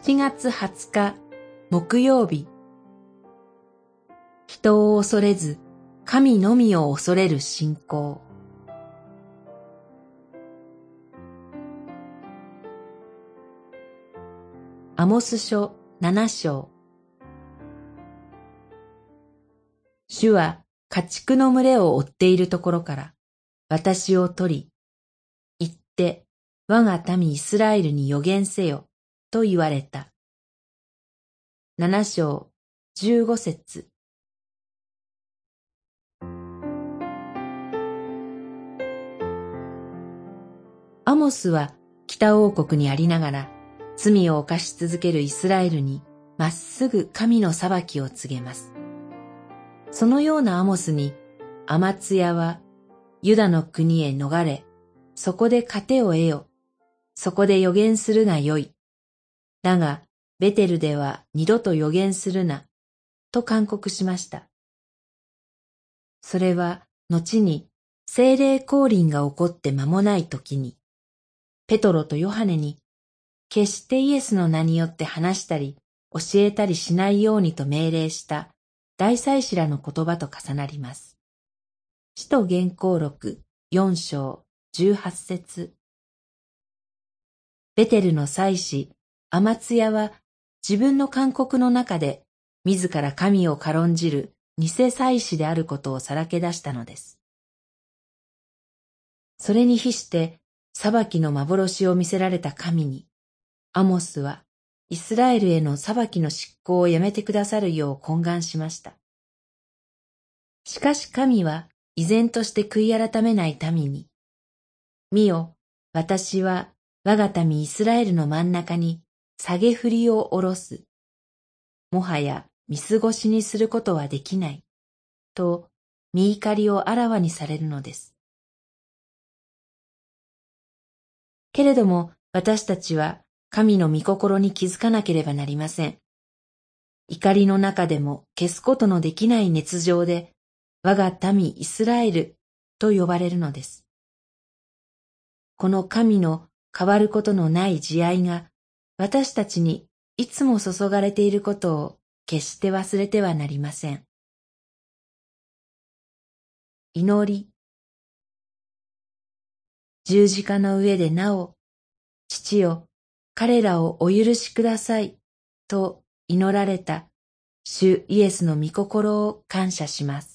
7月20日木曜日。人を恐れず神のみを恐れる信仰。アモス書七章。主は家畜の群れを追っているところから私を取り、行って我が民イスラエルに予言せよ。と言われた。七章十五節アモスは北王国にありながら罪を犯し続けるイスラエルにまっすぐ神の裁きを告げます。そのようなアモスにアマツヤはユダの国へ逃れ、そこで糧を得よ。そこで予言するがよい。だが、ベテルでは二度と予言するな、と勧告しました。それは、後に、精霊降臨が起こって間もない時に、ペトロとヨハネに、決してイエスの名によって話したり、教えたりしないようにと命令した大祭司らの言葉と重なります。使徒原稿録四章十八節ベテルの祭司、アマツヤは自分の勧告の中で自ら神を軽んじる偽祭司であることをさらけ出したのです。それに比して裁きの幻を見せられた神に、アモスはイスラエルへの裁きの執行をやめてくださるよう懇願しました。しかし神は依然として悔い改めない民に、見よ、私は我が民イスラエルの真ん中に下げ振りを下ろす。もはや見過ごしにすることはできない。と、見怒りをあらわにされるのです。けれども私たちは神の御心に気づかなければなりません。怒りの中でも消すことのできない熱情で、我が民イスラエルと呼ばれるのです。この神の変わることのない慈愛が私たちにいつも注がれていることを決して忘れてはなりません。祈り十字架の上でなお、父よ、彼らをお許しください、と祈られた主イエスの御心を感謝します。